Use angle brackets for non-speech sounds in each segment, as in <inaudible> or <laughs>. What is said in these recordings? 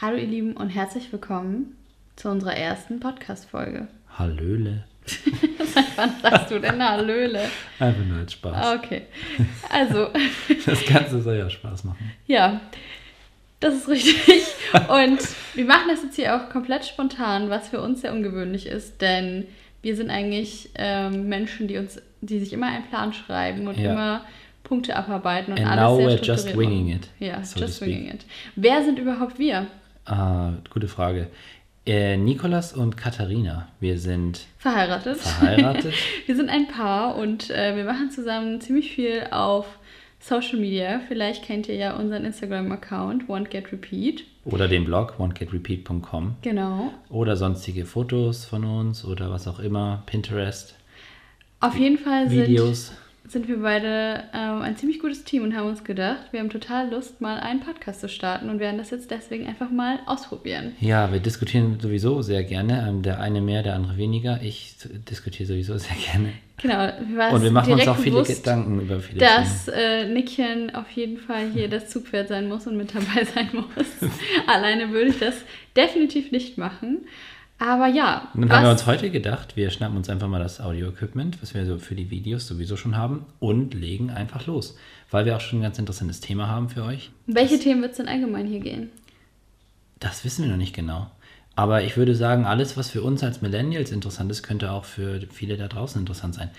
Hallo ihr Lieben und herzlich willkommen zu unserer ersten Podcast-Folge. <laughs> Hallöle. Seit wann sagst du denn Hallöle? Einfach nur als Spaß. Ah, Okay, also <laughs> Das Ganze soll ja Spaß machen. ja, das ist richtig. Und wir machen das jetzt hier auch komplett spontan, was für uns sehr ungewöhnlich ist, denn wir sind eigentlich ähm, Menschen, die uns, die sich immer einen Plan schreiben und Ja. immer Punkte abarbeiten und And alles now sehr we're just winging it, Ja, so just winging it. Wer sind überhaupt wir? Ah, gute Frage. Äh, Nikolas und Katharina, wir sind Verheiratet. verheiratet. <laughs> Wir sind ein Paar und äh, wir machen zusammen ziemlich viel auf Social Media. Vielleicht kennt ihr ja unseren Instagram-Account, OneGetRepeat. oder den Blog onegetrepeat.com Genau. oder sonstige Fotos von uns oder was auch immer, Pinterest, Auf jeden Fall sind, Videos. sind wir beide ähm, ein ziemlich gutes Team und haben uns gedacht, wir haben total Lust, mal einen Podcast zu starten und werden das jetzt deswegen einfach mal ausprobieren. Ja, wir diskutieren sowieso sehr gerne. Ähm, Der eine mehr, der andere weniger. Ich diskutiere sowieso sehr gerne. Genau, war Und wir machen uns auch viele bewusst, Gedanken über viele dass äh, Nickchen auf jeden Fall hier das Zugpferd sein muss und mit dabei <laughs> sein muss. <laughs> Alleine würde ich das definitiv nicht machen. Aber ja, Und dann haben wir uns heute gedacht, wir schnappen uns einfach mal das Audio-Equipment, was wir so für die Videos sowieso schon haben, und legen einfach los. Weil wir auch schon ein ganz interessantes Thema haben für euch. welche Themen wird es denn allgemein hier gehen? Das wissen wir noch nicht genau. Aber ich würde sagen, alles, was für uns als Millennials interessant ist, könnte auch für viele da draußen interessant sein.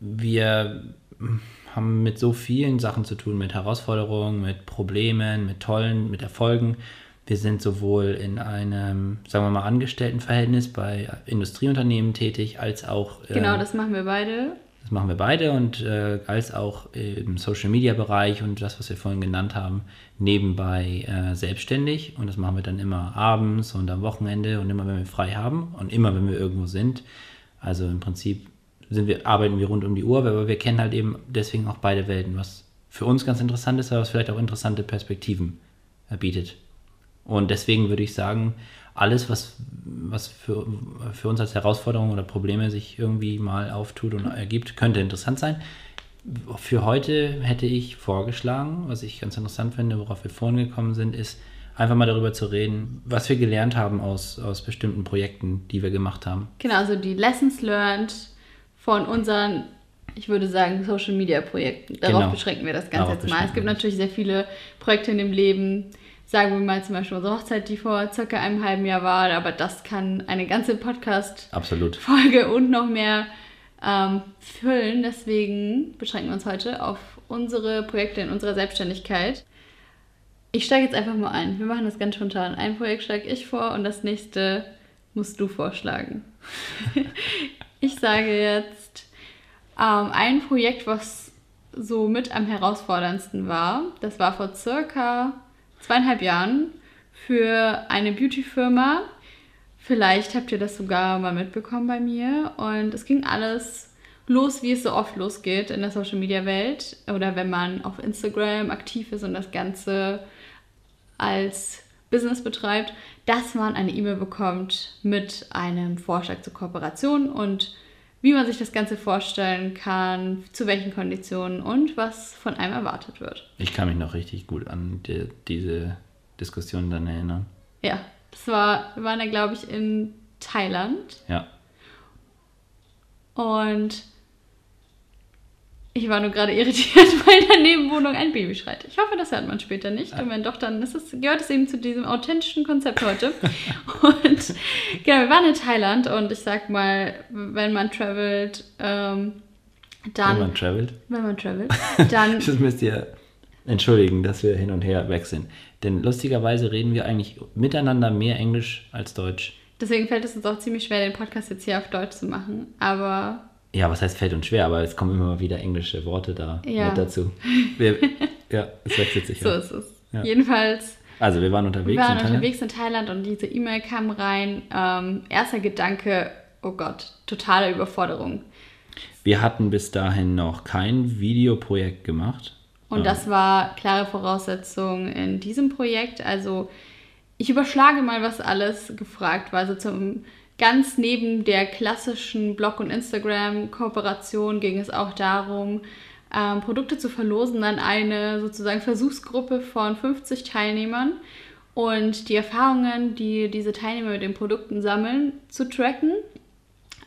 Wir haben mit so vielen Sachen zu tun, mit Herausforderungen, mit Problemen, mit tollen, mit Erfolgen. Wir sind sowohl in einem, sagen wir mal, Angestelltenverhältnis bei Industrieunternehmen tätig, als auch äh, Genau, das machen wir beide. das machen wir beide und äh, als auch im Social Media Bereich und das, was wir vorhin genannt haben, nebenbei äh, selbstständig. Und das machen wir dann immer abends und am Wochenende und immer, wenn wir frei haben und immer, wenn wir irgendwo sind. Also im Prinzip sind wir, arbeiten wir rund um die Uhr, aber wir kennen halt eben deswegen auch beide Welten, was für uns ganz interessant ist, aber was vielleicht auch interessante Perspektiven bietet. Und deswegen würde ich sagen, alles, was, was für, für uns als Herausforderung oder Probleme sich irgendwie mal auftut und ergibt, könnte interessant sein. Für heute hätte ich vorgeschlagen, was ich ganz interessant finde, worauf wir vorhin gekommen sind, ist einfach mal darüber zu reden, was wir gelernt haben aus, aus bestimmten Projekten, die wir gemacht haben. Genau, also die Lessons learned von unseren, ich würde sagen, Social Media Projekten. Darauf Genau. beschränken wir das Ganze Darauf jetzt mal. Es gibt natürlich sehr viele Projekte in dem Leben. Sagen wir mal zum Beispiel unsere Hochzeit, die vor circa einem halben Jahr war, aber das kann eine ganze Podcast Absolut. Folge und noch mehr ähm, füllen. Deswegen beschränken wir uns heute auf unsere Projekte in unserer Selbstständigkeit. Ich steige jetzt einfach mal ein. Wir machen das ganz spontan. Ein Projekt schlage ich vor und das nächste musst du vorschlagen. <laughs> ich sage jetzt ähm, ein Projekt, was so mit am herausforderndsten war. Das war vor circa zweieinhalb Jahren für eine Beauty-Firma. Vielleicht habt ihr das sogar mal mitbekommen bei mir. Und es ging alles los, wie es so oft losgeht in der Social-Media-Welt. Oder wenn man auf Instagram aktiv ist und das Ganze als Business betreibt, dass man eine E-Mail bekommt mit einem Vorschlag zur Kooperation und wie man sich das Ganze vorstellen kann, zu welchen Konditionen und was von einem erwartet wird. Ich kann mich noch richtig gut an die, diese Diskussion dann erinnern. Ja, das war, wir waren ja, glaube ich, in Thailand Ja. und ich war nur gerade irritiert, <laughs> weil in der Nebenwohnung ein Baby schreit. Ich hoffe, das hört man später nicht. Und wenn doch, dann ist es, gehört es eben zu diesem authentischen Konzept heute. <laughs> Und genau, wir waren in Thailand und ich sag mal, wenn man travelt, ähm, dann. Wenn man travelt. wenn man travelt, <laughs> dann. Das müsst ihr entschuldigen, dass wir hin und her sind. Denn lustigerweise reden wir eigentlich miteinander mehr Englisch als Deutsch. Deswegen fällt es uns auch ziemlich schwer, den Podcast jetzt hier auf Deutsch zu machen. Aber Ja, was heißt fällt und schwer, aber es kommen immer wieder englische Worte da Ja. mit dazu. Wir, ja, es wechselt sich. so ja. ist es. Ja. Jedenfalls Also wir waren unterwegs. Wir waren in Thailand. unterwegs in Thailand und diese E-Mail kam rein. Ähm, erster Gedanke, oh Gott, totale Überforderung. Wir hatten bis dahin noch kein Videoprojekt gemacht. Und das war klare Voraussetzung in diesem Projekt. Also ich überschlage mal, was alles gefragt war. Also zum ganz neben der klassischen Blog- und Instagram-Kooperation ging es auch darum, ähm, Produkte zu verlosen an eine sozusagen Versuchsgruppe von 50 Teilnehmern. und die Erfahrungen, die diese Teilnehmer mit den Produkten sammeln, zu tracken,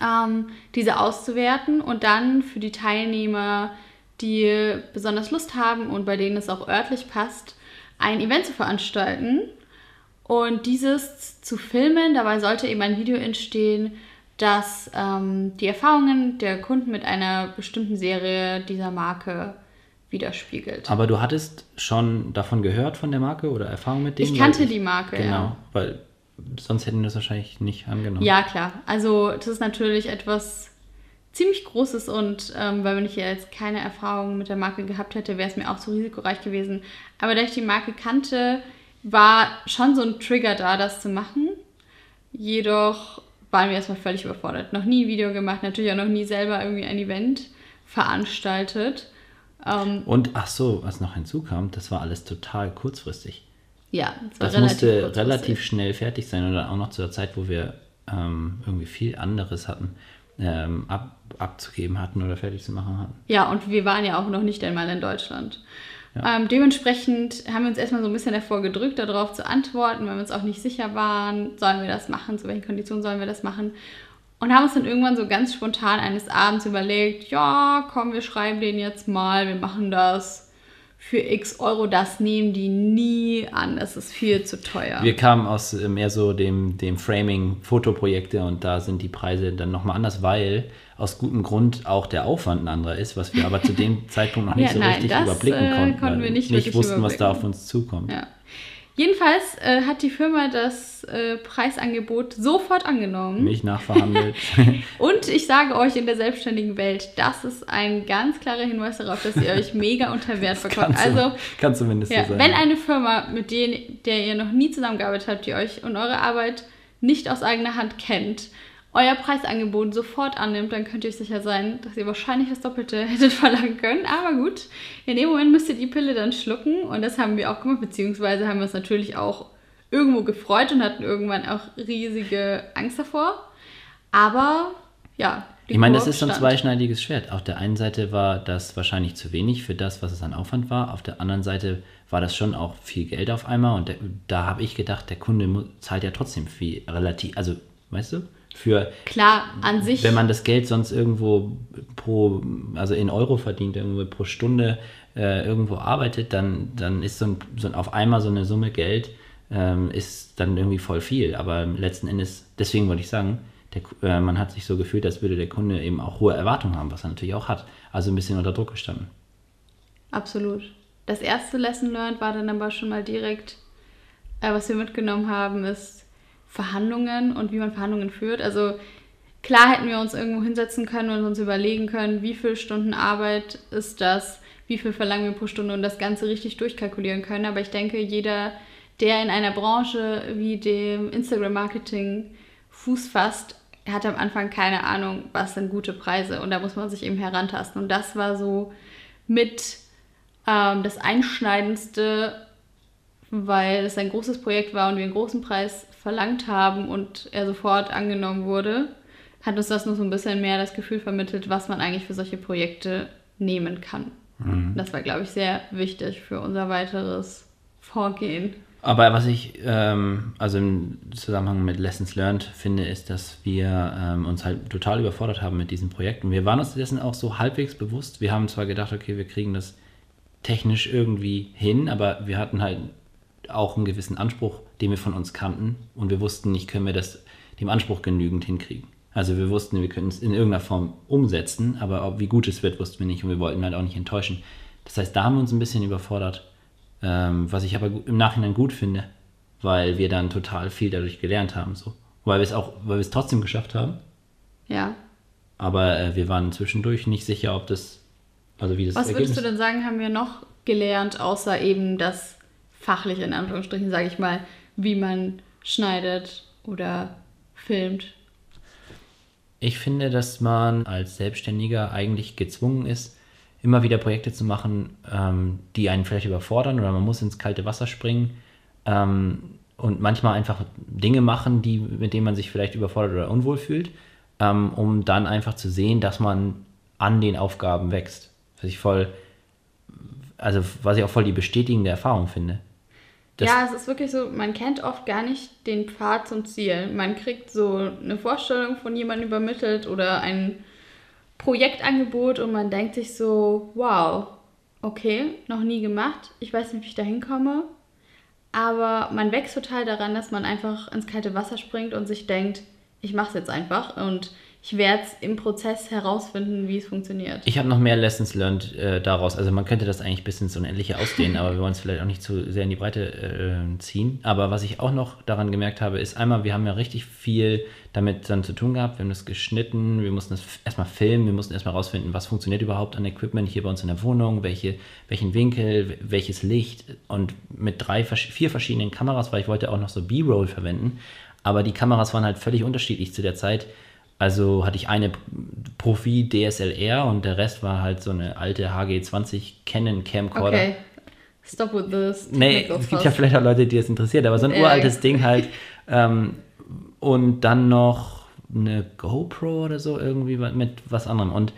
ähm, diese auszuwerten und dann für die Teilnehmer, die besonders Lust haben und bei denen es auch örtlich passt, ein Event zu veranstalten und dieses zu filmen. Dabei sollte eben ein Video entstehen, das ähm, die Erfahrungen der Kunden mit einer bestimmten Serie dieser Marke widerspiegelt. Aber du hattest schon davon gehört von der Marke oder Erfahrung mit denen? Ich kannte ich, die Marke, genau, ja. weil sonst hätten wir das wahrscheinlich nicht angenommen. Ja, klar. Also das ist natürlich etwas ziemlich Großes und ähm, weil wenn ich jetzt keine Erfahrung mit der Marke gehabt hätte, wäre es mir auch zu risikoreich gewesen. Aber da ich die Marke kannte, war schon so ein Trigger da, das zu machen. Jedoch waren wir erstmal völlig überfordert. Noch nie ein Video gemacht, natürlich auch noch nie selber irgendwie ein Event veranstaltet. Ähm, und ach so, was noch hinzukam, das war alles total kurzfristig. Ja, das, war das musste relativ schnell fertig sein oder auch noch zu der Zeit, wo wir ähm, irgendwie viel anderes hatten, ähm, ab, abzugeben hatten oder fertig zu machen hatten. Ja, und wir waren ja auch noch nicht einmal in Deutschland. Ja. Ähm, dementsprechend haben wir uns erstmal so ein bisschen davor gedrückt, darauf zu antworten, weil wir uns auch nicht sicher waren, sollen wir das machen, zu welchen Konditionen sollen wir das machen. Und haben uns dann irgendwann so ganz spontan eines Abends überlegt, ja, komm, wir schreiben den jetzt mal, wir machen das für x Euro, das nehmen die nie an, das ist viel zu teuer. Wir kamen aus äh, mehr so dem, dem Framing Fotoprojekte und da sind die Preise dann nochmal anders, weil aus gutem Grund auch der Aufwand ein anderer ist, was wir aber zu dem <laughs> Zeitpunkt noch nicht ja, so nein, richtig das, überblicken konnten. Äh, konnten wir nicht, nicht wussten, was da auf uns zukommt. Ja. Jedenfalls äh, hat die Firma das äh, Preisangebot sofort angenommen. Mich nachverhandelt. <laughs> und ich sage euch in der selbstständigen Welt, das ist ein ganz klarer Hinweis darauf, dass ihr euch mega unter Wert verkauft. Also, kann zumindest ja, so sein. Wenn eine Firma, mit denen, der ihr noch nie zusammengearbeitet habt, die euch und eure Arbeit nicht aus eigener Hand kennt euer Preisangebot sofort annimmt, dann könnt ihr euch sicher sein, dass ihr wahrscheinlich das Doppelte <laughs> hättet verlangen können. Aber gut, in dem Moment müsst ihr die Pille dann schlucken und das haben wir auch gemacht, beziehungsweise haben wir uns natürlich auch irgendwo gefreut und hatten irgendwann auch riesige Angst davor. Aber ja. Ich meine, das ist so ein zweischneidiges Schwert. Auf der einen Seite war das wahrscheinlich zu wenig für das, was es an Aufwand war. Auf der anderen Seite war das schon auch viel Geld auf einmal. Und der, da habe ich gedacht, der Kunde zahlt ja trotzdem viel relativ, also weißt du? Für. Klar, an sich. Wenn man das Geld sonst irgendwo pro, also in Euro verdient, irgendwo pro Stunde äh, irgendwo arbeitet, dann, dann ist so, ein, so ein, auf einmal so eine Summe Geld ähm, ist dann irgendwie voll viel. Aber letzten Endes, deswegen wollte ich sagen, der, äh, man hat sich so gefühlt, als würde der Kunde eben auch hohe Erwartungen haben, was er natürlich auch hat. Also ein bisschen unter Druck gestanden. Absolut. Das erste Lesson learned war dann aber schon mal direkt, äh, was wir mitgenommen haben, ist, Verhandlungen und wie man Verhandlungen führt. Also klar hätten wir uns irgendwo hinsetzen können und uns überlegen können, wie viele Stunden Arbeit ist das, wie viel verlangen wir pro Stunde und das Ganze richtig durchkalkulieren können. Aber ich denke, jeder, der in einer Branche wie dem Instagram-Marketing Fuß fasst, hat am Anfang keine Ahnung, was sind gute Preise. Und da muss man sich eben herantasten. Und das war so mit ähm, das Einschneidendste, weil es ein großes Projekt war und wir einen großen Preis verlangt haben und er sofort angenommen wurde, hat uns das nur so ein bisschen mehr das Gefühl vermittelt, was man eigentlich für solche Projekte nehmen kann. Mhm. Das war, glaube ich, sehr wichtig für unser weiteres Vorgehen. Aber was ich ähm, also im Zusammenhang mit Lessons Learned finde, ist, dass wir ähm, uns halt total überfordert haben mit diesen Projekten. Wir waren uns dessen auch so halbwegs bewusst. Wir haben zwar gedacht, okay, wir kriegen das technisch irgendwie hin, aber wir hatten halt auch einen gewissen Anspruch, den wir von uns kannten. Und wir wussten nicht, können wir das dem Anspruch genügend hinkriegen. Also wir wussten, wir können es in irgendeiner Form umsetzen, aber ob, wie gut es wird, wussten wir nicht und wir wollten halt auch nicht enttäuschen. Das heißt, da haben wir uns ein bisschen überfordert, ähm, was ich aber im Nachhinein gut finde, weil wir dann total viel dadurch gelernt haben, so. Weil wir es auch, weil wir es trotzdem geschafft haben. Ja. Aber äh, wir waren zwischendurch nicht sicher, ob das, also wie das Was Ergebnis würdest du denn sagen, haben wir noch gelernt, außer eben das fachlich in Anführungsstrichen, sage ich mal, wie man schneidet oder filmt? Ich finde, dass man als Selbstständiger eigentlich gezwungen ist, immer wieder Projekte zu machen, ähm, die einen vielleicht überfordern oder man muss ins kalte Wasser springen ähm, und manchmal einfach Dinge machen, die, mit denen man sich vielleicht überfordert oder unwohl fühlt, ähm, um dann einfach zu sehen, dass man an den Aufgaben wächst. Was ich voll, also was ich auch voll die bestätigende Erfahrung finde. Das- ja, es ist wirklich so, man kennt oft gar nicht den Pfad zum Ziel. Man kriegt so eine Vorstellung von jemandem übermittelt oder ein Projektangebot und man denkt sich so, wow, okay, noch nie gemacht, ich weiß nicht, wie ich da hinkomme. Aber man wächst total daran, dass man einfach ins kalte Wasser springt und sich denkt, ich mache es jetzt einfach und ich werde es im Prozess herausfinden, wie es funktioniert. Ich habe noch mehr Lessons learned äh, daraus. Also man könnte das eigentlich bis ins Unendliche ausdehnen, <laughs> aber wir wollen es vielleicht auch nicht zu sehr in die Breite äh, ziehen. Aber was ich auch noch daran gemerkt habe, ist einmal, wir haben ja richtig viel damit dann zu tun gehabt. Wir haben das geschnitten, wir mussten das erstmal filmen, wir mussten erstmal rausfinden, was funktioniert überhaupt an Equipment hier bei uns in der Wohnung, welche, welchen Winkel, welches Licht und mit drei, vier verschiedenen Kameras, weil ich wollte auch noch so B-Roll verwenden. Aber die Kameras waren halt völlig unterschiedlich zu der Zeit. Also hatte ich eine Profi DSLR und der Rest war halt so eine alte HG20 Canon Camcorder. Okay, stop with this. Nee, es gibt ja vielleicht auch Leute, die es interessiert, aber so ein Ja. uraltes Ding halt. <laughs> Ähm, und dann noch eine GoPro oder so irgendwie mit was anderem. Und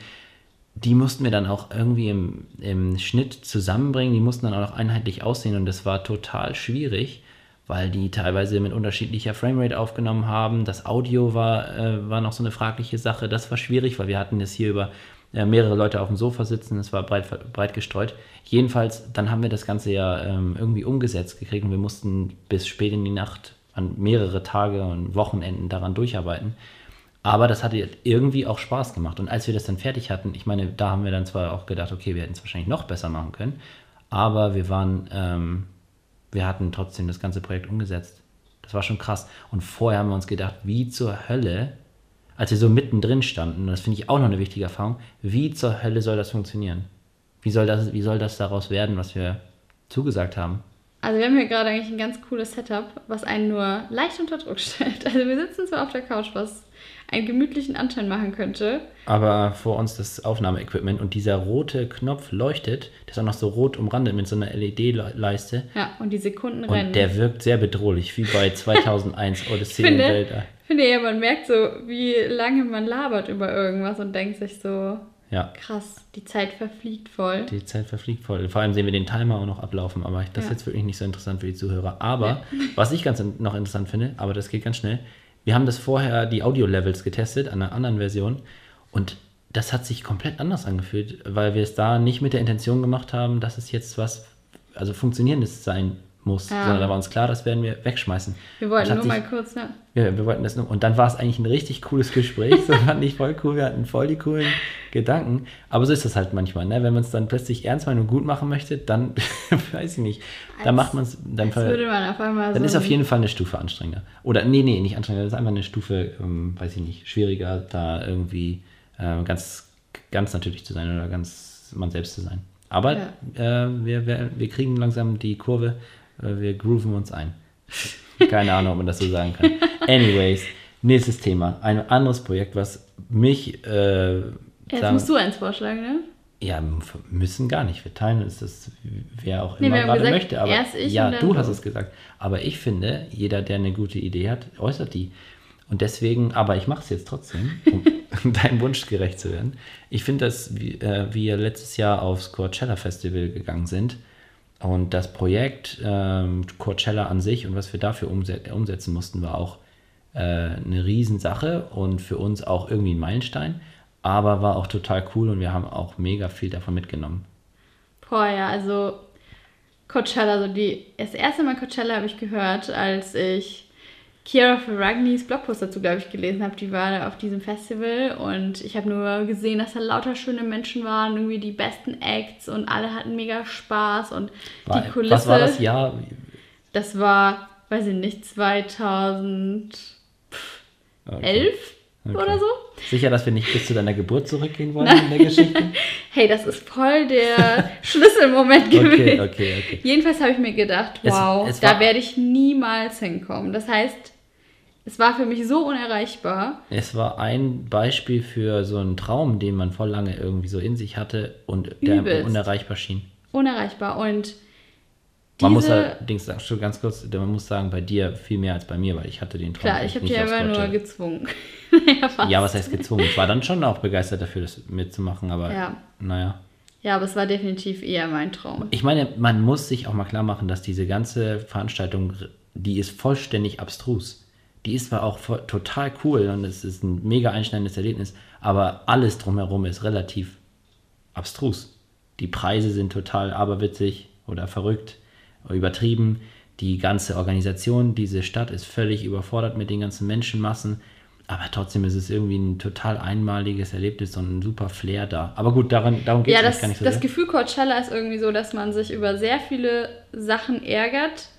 die mussten wir dann auch irgendwie im, im Schnitt zusammenbringen. Die mussten dann auch noch einheitlich aussehen und das war total schwierig, weil die teilweise mit unterschiedlicher Framerate aufgenommen haben. Das Audio war, äh, war noch so eine fragliche Sache. Das war schwierig, weil wir hatten das hier über äh, mehrere Leute auf dem Sofa sitzen. Es war breit, breit gestreut. Jedenfalls, dann haben wir das Ganze ja ähm, irgendwie umgesetzt gekriegt und wir mussten bis spät in die Nacht an mehrere Tage und Wochenenden daran durcharbeiten. Aber das hatte irgendwie auch Spaß gemacht. Und als wir das dann fertig hatten, ich meine, da haben wir dann zwar auch gedacht, okay, wir hätten es wahrscheinlich noch besser machen können, aber wir waren, ähm, wir hatten trotzdem das ganze Projekt umgesetzt. Das war schon krass. Und vorher haben wir uns gedacht, wie zur Hölle, als wir so mittendrin standen, und das finde ich auch noch eine wichtige Erfahrung, wie zur Hölle soll das funktionieren? Wie soll das, wie soll das daraus werden, was wir zugesagt haben? Also wir haben hier gerade eigentlich ein ganz cooles Setup, was einen nur leicht unter Druck <laughs> stellt. Also wir sitzen zwar auf der Couch, was einen gemütlichen Anschein machen könnte. aber vor uns das Aufnahmeequipment und dieser rote Knopf leuchtet, der ist auch noch so rot umrandet mit so einer LED-Leiste Ja, und die Sekunden rennen. und der wirkt sehr bedrohlich, wie bei 2001 Odyssey im finde, Weltall. finde ja, man merkt so, wie lange man labert über irgendwas und denkt sich so, Ja, krass, die Zeit verfliegt voll. die Zeit verfliegt voll. Vor allem sehen wir den Timer auch noch ablaufen, aber das ist Ja. jetzt wirklich nicht so interessant für die Zuhörer. Aber was ich ganz noch interessant finde, aber das geht ganz schnell, wir haben das vorher, die Audio-Levels getestet an einer anderen Version und das hat sich komplett anders angefühlt, weil wir es da nicht mit der Intention gemacht haben, dass es jetzt was, also funktionierendes sein muss, Ja. sondern da war uns klar, das werden wir wegschmeißen. Wir wollten nur sich- mal kurz, ne? Ja, wir wollten das nur. Und dann war es eigentlich ein richtig cooles Gespräch. <laughs> Das fand ich voll cool. Wir hatten voll die coolen Gedanken. Aber so ist das halt manchmal, ne? Wenn man es dann plötzlich ernst meinen und gut machen möchte, dann <laughs> weiß ich nicht. Dann Als- macht man es. Dann, würde man auf einmal dann so ist auf jeden Fall eine Stufe anstrengender. Oder nee, nee, nicht anstrengender. Das ist einfach eine Stufe, ähm, weiß ich nicht, schwieriger, da irgendwie äh, ganz, ganz natürlich zu sein oder ganz man selbst zu sein. Aber äh, wir, wir, wir kriegen langsam die Kurve. Äh, wir grooven uns ein. Keine Ahnung, ob man das so sagen kann. Anyways, nächstes Thema. Ein anderes Projekt, was mich. Äh, Jetzt sagen- musst du eins vorschlagen, ne? ja, müssen gar nicht. Wir teilen uns das, wer auch Nee, immer gerade gesagt, möchte. Aber erst ich ja, du hast es gesagt. Aber ich finde, jeder, der eine gute Idee hat, äußert die. Und deswegen, aber ich mache es jetzt trotzdem, <laughs> um, deinem Wunsch gerecht zu werden. Ich finde, dass äh, wir letztes Jahr aufs Coachella Festival gegangen sind und das Projekt ähm, Coachella an sich und was wir dafür umse umsetzen mussten, war auch äh, eine Riesensache und für uns auch irgendwie ein Meilenstein, aber war auch total cool und wir haben auch mega viel davon mitgenommen. Boah, ja, also Coachella, so die, das erste Mal Coachella habe ich gehört, als ich Kiara Ferragnis Blogpost dazu, glaube ich, gelesen habe. Die war da auf diesem Festival und ich habe nur gesehen, dass da lauter schöne Menschen waren, irgendwie die besten Acts und alle hatten mega Spaß und War, die Kulisse. was war das Jahr? Das war, weiß ich nicht, 2011 Okay. Okay. oder so. Sicher, dass wir nicht bis zu deiner Geburt zurückgehen wollen in der Geschichte? <laughs> Hey, das ist voll der <laughs> Schlüsselmoment gewesen. Okay, okay, okay. Jedenfalls habe ich mir gedacht, Es- wow, es da war- werde ich niemals hinkommen. Das heißt, es war für mich so unerreichbar. Es war ein Beispiel für so einen Traum, den man voll lange irgendwie so in sich hatte und der Übelst. unerreichbar schien. Unerreichbar. Und Man muss allerdings sagen, schon ganz kurz, man muss sagen, bei dir viel mehr als bei mir, weil ich hatte den Traum. Klar, ich habe dich aber nur gezwungen. <laughs> ja. Ja, was heißt gezwungen? Ich war dann schon auch begeistert dafür, das mitzumachen, aber Ja. naja. Ja, aber es war definitiv eher mein Traum. Ich meine, man muss sich auch mal klar machen, dass diese ganze Veranstaltung, die ist vollständig abstrus. Die ist zwar auch voll, total cool und es ist ein mega einschneidendes Erlebnis, aber alles drumherum ist relativ abstrus. Die Preise sind total aberwitzig oder verrückt, übertrieben. Die ganze Organisation, diese Stadt ist völlig überfordert mit den ganzen Menschenmassen. Aber trotzdem ist es irgendwie ein total einmaliges Erlebnis und ein super Flair da. Aber gut, daran, darum geht Ja, es das, gar nicht so das sehr. Gefühl Coachella ist irgendwie so, dass man sich über sehr viele Sachen ärgert,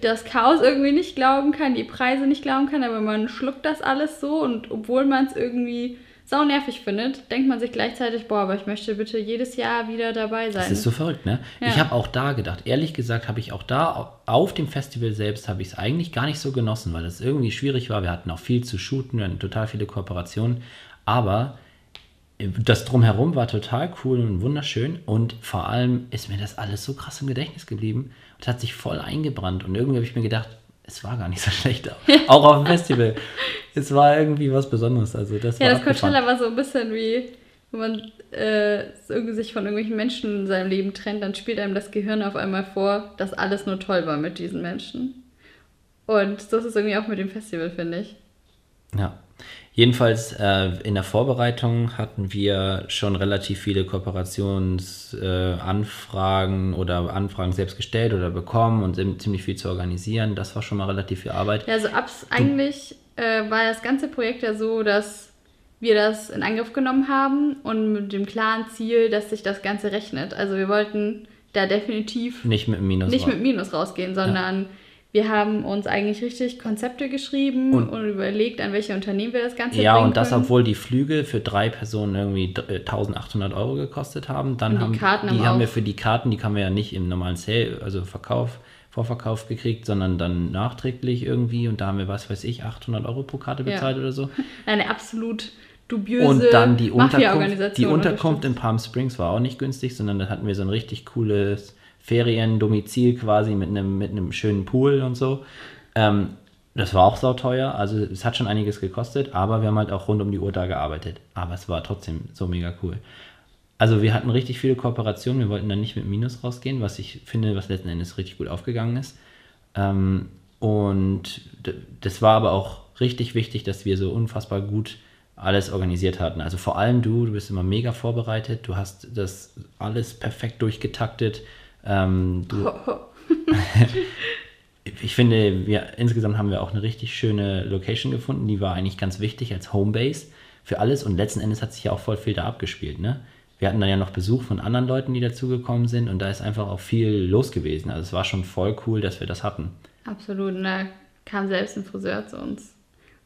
das Chaos irgendwie nicht glauben kann, die Preise nicht glauben kann, aber man schluckt das alles so und obwohl man es irgendwie sau nervig findet, denkt man sich gleichzeitig, boah, aber ich möchte bitte jedes Jahr wieder dabei sein. Das ist so verrückt, ne? Ja. Ich habe auch da gedacht, ehrlich gesagt, habe ich auch da auf dem Festival selbst, habe ich es eigentlich gar nicht so genossen, weil es irgendwie schwierig war. Wir hatten auch viel zu shooten, wir hatten total viele Kooperationen, aber das drumherum war total cool und wunderschön und vor allem ist mir das alles so krass im Gedächtnis geblieben und hat sich voll eingebrannt und irgendwie habe ich mir gedacht, es war gar nicht so <laughs> schlecht, auch auf dem Festival. Es war irgendwie was Besonderes, also das ja, war das abgefahren. Coachella war so ein bisschen wie, wenn man äh, irgendwie sich von irgendwelchen Menschen in seinem Leben trennt, dann spielt einem das Gehirn auf einmal vor, dass alles nur toll war mit diesen Menschen. Und so ist es irgendwie auch mit dem Festival, finde ich. Ja. Jedenfalls äh, in der Vorbereitung hatten wir schon relativ viele Kooperationsanfragen äh, oder Anfragen selbst gestellt oder bekommen und ziemlich viel zu organisieren. Das war schon mal relativ viel Arbeit. Ja, also abs eigentlich äh, war das ganze Projekt ja so, dass wir das in Angriff genommen haben und mit dem klaren Ziel, dass sich das Ganze rechnet. Also wir wollten da definitiv Nicht mit Minus. nicht raus. mit Minus rausgehen, sondern wir haben uns eigentlich richtig Konzepte geschrieben und, Und- überlegt, an welche Unternehmen wir das Ganze ja, und das, können. obwohl die Flüge für drei Personen irgendwie d- äh, 1800 Euro gekostet haben. Dann Und die haben, Karten die haben haben wir auch- für die Karten, die haben wir ja nicht im normalen Sale, also Verkauf, Vorverkauf gekriegt, sondern dann nachträglich irgendwie. Und da haben wir, was weiß ich, 800 Euro pro Karte Ja. bezahlt oder so. <laughs> eine absolut dubiöse Und dann die Unterkunft, die Unterkunft in. Palm Springs war auch nicht günstig, sondern da hatten wir so ein richtig cooles Feriendomizil quasi mit einem, mit einem schönen Pool und so. Ähm, das war auch sauteuer, also es hat schon einiges gekostet, aber wir haben halt auch rund um die Uhr da gearbeitet. Aber es war trotzdem so mega cool. Also wir hatten richtig viele Kooperationen, wir wollten dann nicht mit Minus rausgehen, was ich finde, was letzten Endes richtig gut aufgegangen ist. Ähm, und das war aber auch richtig wichtig, dass wir so unfassbar gut alles organisiert hatten. Also vor allem du, du bist immer mega vorbereitet, du hast das alles perfekt durchgetaktet. Ähm, du, <laughs> ich finde, wir insgesamt haben wir auch eine richtig schöne Location gefunden, die war eigentlich ganz wichtig als Homebase für alles und letzten Endes hat sich ja auch voll viel da abgespielt, ne? Wir hatten dann ja noch Besuch von anderen Leuten, die dazugekommen sind und da ist einfach auch viel los gewesen. Also es war schon voll cool, dass wir das hatten. Absolut. Und da kam selbst ein Friseur zu uns,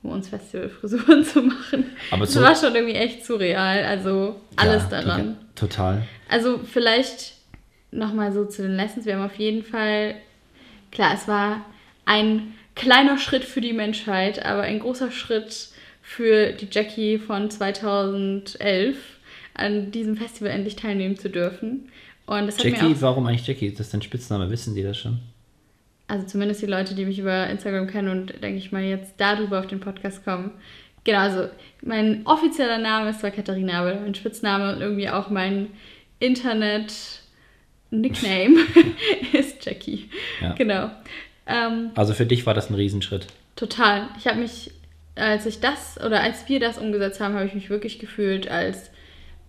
um uns Festivalfrisuren <laughs> zu machen. Aber das war schon irgendwie echt surreal. Also alles Ja, daran. Total. Also vielleicht nochmal so zu den Lessons. Wir haben auf jeden Fall, klar, es war ein kleiner Schritt für die Menschheit, aber ein großer Schritt für die Jackie von 2011, an diesem Festival endlich teilnehmen zu dürfen. Und das hat mir Jackie, auch, warum eigentlich Jackie? Ist das dein Spitzname? Wissen die das schon? also zumindest die Leute, die mich über Instagram kennen und denke ich mal jetzt darüber auf den Podcast kommen. Genau, also mein offizieller Name ist zwar Katharina, aber mein Spitzname und irgendwie auch mein Internet-Nickname <laughs> ist Jackie. Ja. Genau. Ähm, Also für dich war das ein Riesenschritt. total. Ich habe mich, als ich das oder als wir das umgesetzt haben, habe ich mich wirklich gefühlt, als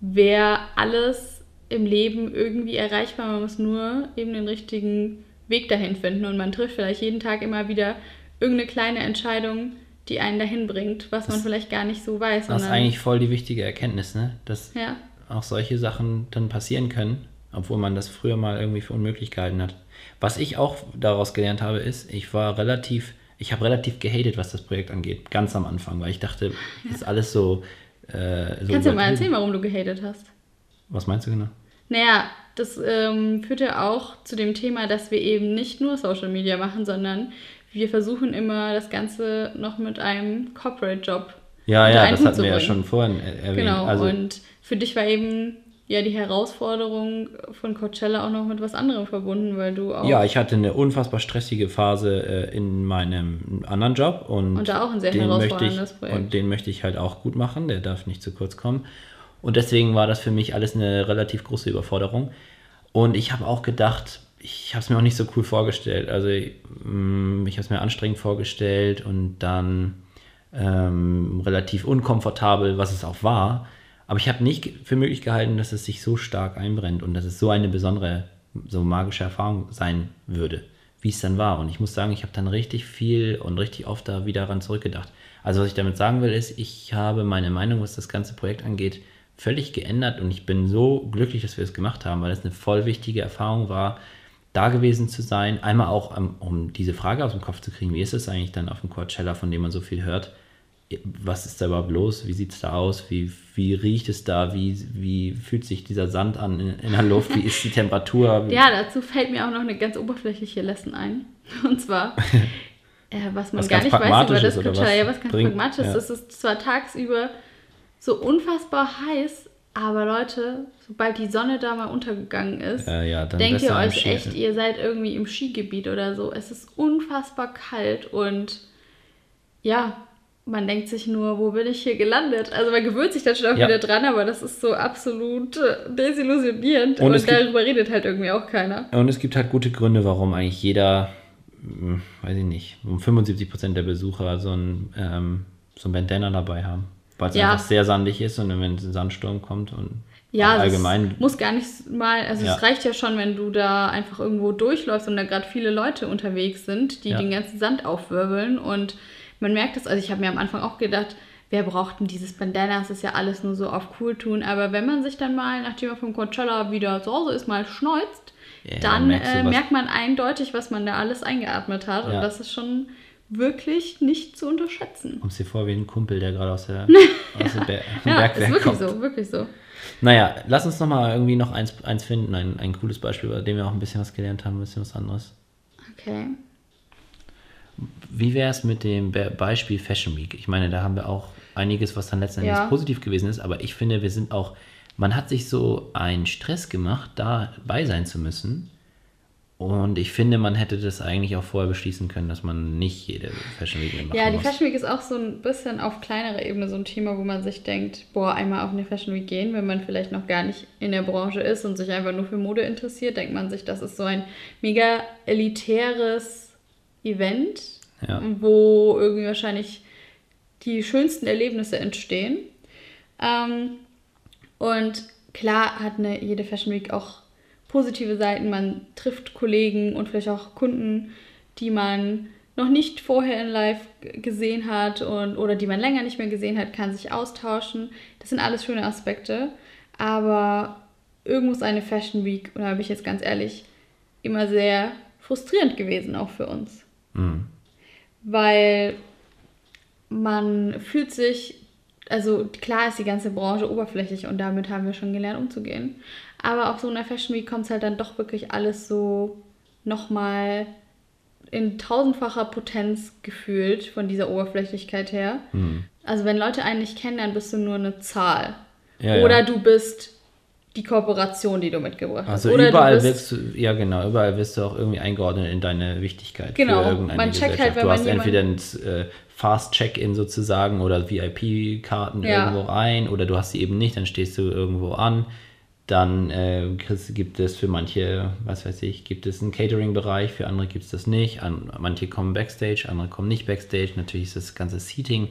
wäre alles im Leben irgendwie erreichbar. Man muss nur eben den richtigen Weg dahin finden und man trifft vielleicht jeden Tag immer wieder irgendeine kleine Entscheidung, die einen dahin bringt, was man Das- vielleicht gar nicht so weiß. Das ist eigentlich voll die wichtige Erkenntnis, ne? Dass ja, auch solche Sachen dann passieren können, obwohl man das früher mal irgendwie für unmöglich gehalten hat. Was ich auch daraus gelernt habe, ist, ich war relativ, ich habe relativ gehatet, was das Projekt angeht, ganz am Anfang, weil ich dachte, das ist alles so. Äh, so kannst du mal erzählen, warum du gehatet hast? Was meinst du genau? Naja, das ähm, führt ja auch zu dem Thema, dass wir eben nicht nur Social Media machen, sondern wir versuchen immer das Ganze noch mit einem Corporate-Job. Ja, unter ja, einen das Hut hatten wir ja schon vorhin äh, erwähnt. Genau, also, und für dich war eben ja die Herausforderung von Coachella auch noch mit was anderem verbunden, weil du auch ja, ich hatte eine unfassbar stressige Phase äh, in meinem anderen Job und, Und da auch ein sehr den möchte ich, herausforderndes Projekt. Und den möchte ich halt auch gut machen, der darf nicht zu kurz kommen. Und deswegen war das für mich alles eine relativ große Überforderung. Und ich habe auch gedacht, ich habe es mir auch nicht so cool vorgestellt. Also mm, ich habe es mir anstrengend vorgestellt und dann ähm, relativ unkomfortabel, was es auch war. Aber ich habe nicht für möglich gehalten, dass es sich so stark einbrennt und dass es so eine besondere, so magische Erfahrung sein würde, wie es dann war. Und ich muss sagen, ich habe dann richtig viel und richtig oft da wieder daran zurückgedacht. Also was ich damit sagen will, ist, ich habe meine Meinung, was das ganze Projekt angeht, völlig geändert und ich bin so glücklich, dass wir es gemacht haben, weil es eine voll wichtige Erfahrung war, da gewesen zu sein. Einmal auch, um, um diese Frage aus dem Kopf zu kriegen, wie ist es eigentlich dann auf dem Coachella, von dem man so viel hört? Was ist da überhaupt los? Wie sieht es da aus? Wie, wie riecht es da? Wie, wie fühlt sich dieser Sand an in, in der Luft? Wie ist die Temperatur? <laughs> ja, dazu fällt mir auch noch eine ganz oberflächliche Lesson ein. Und zwar, äh, was man was gar nicht weiß über das Coachella, ja, was ganz bringt, pragmatisch ja. ist. Es ist zwar tagsüber so unfassbar heiß, aber Leute, sobald die Sonne da mal untergegangen ist, äh, ja, denkt ihr euch echt, ihr seid irgendwie im Skigebiet oder so. Es ist unfassbar kalt und ja, man denkt sich nur, wo bin ich hier gelandet? Also man gewöhnt sich dann schon auch ja. wieder dran, aber das ist so absolut äh, desillusionierend und, und darüber gibt, redet halt irgendwie auch keiner. Und es gibt halt gute Gründe, warum eigentlich jeder, hm, weiß ich nicht, um 75 Prozent der Besucher so ein, ähm, so ein Bandana dabei haben weil es ja. einfach sehr sandig ist und wenn ein Sandsturm kommt und ja, allgemein. muss gar nicht mal, also ja. es reicht ja schon, wenn du da einfach irgendwo durchläufst und da gerade viele Leute unterwegs sind, die ja. den ganzen Sand aufwirbeln und man merkt das, also ich habe mir am Anfang auch gedacht, wer braucht denn dieses Bandana, das ist ja alles nur so auf cool tun, aber wenn man sich dann mal, nachdem man vom Coachella wieder zu Hause ist, mal schneuzt, ja, dann äh, merkt man eindeutig, was man da alles eingeatmet hat und das ist schon wirklich nicht zu unterschätzen. Kommst dir vor wie ein Kumpel, der gerade aus der, <laughs> aus dem Ber ja, Bergwerk ist wirklich kommt. so, wirklich so. Naja, lass uns nochmal irgendwie noch eins, eins finden, ein, ein cooles Beispiel, bei dem wir auch ein bisschen was gelernt haben, ein bisschen was anderes. Okay. Wie wäre es mit dem Beispiel Fashion Week? Ich meine, da haben wir auch einiges, was dann letztendlich ja. positiv gewesen ist, aber ich finde, wir sind auch, man hat sich so einen Stress gemacht, dabei sein zu müssen und ich finde, man hätte das eigentlich auch vorher beschließen können, dass man nicht jede Fashion Week machen Ja, die muss. Fashion Week ist auch so ein bisschen auf kleinerer Ebene so ein Thema, wo man sich denkt, boah, einmal auf eine Fashion Week gehen, wenn man vielleicht noch gar nicht in der Branche ist und sich einfach nur für Mode interessiert, denkt man sich, das ist so ein mega elitäres Event, ja. wo irgendwie wahrscheinlich die schönsten Erlebnisse entstehen. Ähm, und klar hat eine, jede Fashion Week auch positive Seiten. Man trifft Kollegen und vielleicht auch Kunden, die man noch nicht vorher in Live gesehen hat und, oder die man länger nicht mehr gesehen hat, kann sich austauschen. Das sind alles schöne Aspekte. Aber irgendwo ist eine Fashion Week, und da habe ich jetzt ganz ehrlich, immer sehr frustrierend gewesen, auch für uns. Mhm. Weil man fühlt sich, also klar ist die ganze Branche oberflächlich und damit haben wir schon gelernt umzugehen. Aber auf so einer Fashion Week kommt es halt dann doch wirklich alles so nochmal in tausendfacher Potenz gefühlt von dieser Oberflächlichkeit her. Mhm. Also wenn Leute einen nicht kennen, dann bist du nur eine Zahl. Ja, Oder ja. du bist die Kooperation, die du mitgebracht hast. Also Oder überall wirst du, ja genau, überall wirst du auch irgendwie eingeordnet in deine Wichtigkeit genau. für irgendeine man checkt Halt, wenn du hast entweder ein äh, Fast Check-in sozusagen oder VIP-Karten ja. irgendwo rein oder du hast sie eben nicht, dann stehst du irgendwo an. Dann äh, gibt es für manche, was weiß ich, gibt es einen Catering-Bereich, für andere gibt es das nicht. An, manche kommen Backstage, andere kommen nicht Backstage. Natürlich ist das ganze Seating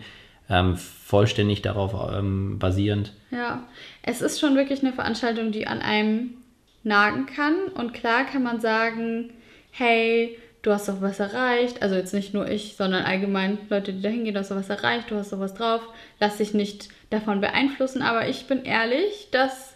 ähm, vollständig darauf ähm, basierend. Ja, es ist schon wirklich eine Veranstaltung, die an einem nagen kann. Und klar kann man sagen, hey, du hast doch was erreicht. Also jetzt nicht nur ich, sondern allgemein Leute, die da hingehen, du hast doch was erreicht, du hast doch was drauf. Lass dich nicht davon beeinflussen. Aber ich bin ehrlich, dass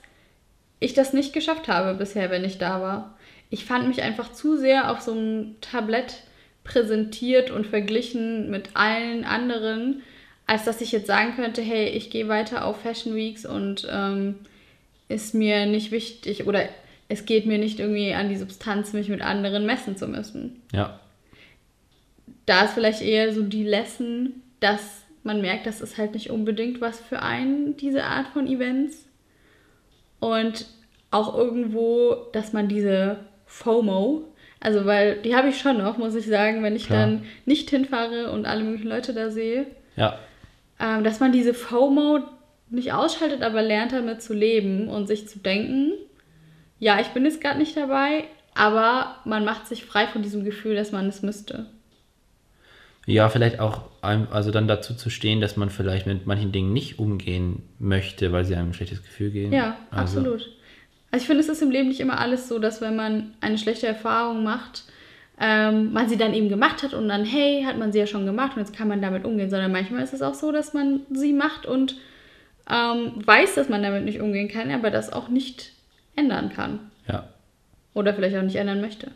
ich das nicht geschafft habe bisher, wenn ich da war. Ich fand mich einfach zu sehr auf so einem Tablett präsentiert und verglichen mit allen anderen, als dass ich jetzt sagen könnte, hey, ich gehe weiter auf Fashion Weeks und ähm, ist mir nicht wichtig oder es geht mir nicht irgendwie an die Substanz, mich mit anderen messen zu müssen. Ja. Da ist vielleicht eher so die Lesson, dass man merkt, das ist halt nicht unbedingt was für einen, diese Art von Events. Und auch irgendwo, dass man diese FOMO, also weil die habe ich schon noch, muss ich sagen, wenn ich Klar. dann nicht hinfahre und alle möglichen Leute da sehe. Ja. Ähm, dass man diese FOMO nicht ausschaltet, aber lernt damit zu leben und sich zu denken, ja, ich bin jetzt gerade nicht dabei, aber man macht sich frei von diesem Gefühl, dass man es müsste. Ja, vielleicht auch, also dann dazu zu stehen, dass man vielleicht mit manchen Dingen nicht umgehen möchte, weil sie einem ein schlechtes Gefühl geben. Ja, also, absolut. Also ich finde, es ist im Leben nicht immer alles so, dass wenn man eine schlechte Erfahrung macht, ähm, man sie dann eben gemacht hat und dann, hey, hat man sie ja schon gemacht und jetzt kann man damit umgehen, sondern manchmal ist es auch so, dass man sie macht und ähm, weiß, dass man damit nicht umgehen kann, aber das auch nicht ändern kann. Ja. Oder vielleicht auch nicht ändern möchte.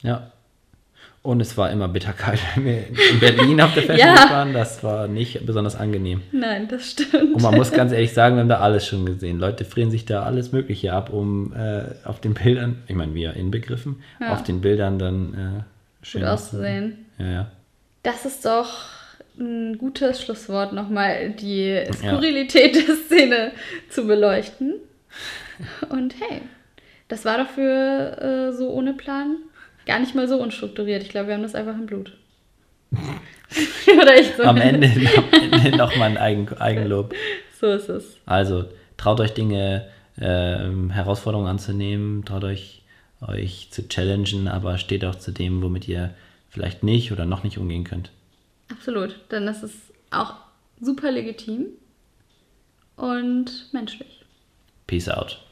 Ja. Und es war immer bitterkalt, wenn wir in Berlin auf der <laughs> Fashion Ja. Waren. Das war nicht besonders angenehm. Nein, das stimmt. Und man muss <laughs> ganz ehrlich sagen, wir haben da alles schon gesehen. Leute frieren sich da alles Mögliche ab, um äh, auf den Bildern, ich meine, wir inbegriffen, Ja. auf den Bildern dann äh, schön gut auszusehen. Ja, ja. Das ist doch ein gutes Schlusswort, nochmal die Skurrilität der Szene zu beleuchten. Und hey, das war doch für äh, so ohne Plan gar nicht mal so unstrukturiert. Ich glaube, wir haben das einfach im Blut. <laughs> Oder ich so. Am Ende, am Ende nochmal ein Eigen, Eigenlob. So ist es. Also, traut euch Dinge, ähm, Herausforderungen anzunehmen, traut euch, euch zu challengen, aber steht auch zu dem, womit ihr vielleicht nicht oder noch nicht umgehen könnt. Absolut. Denn das ist auch super legitim und menschlich. Peace out.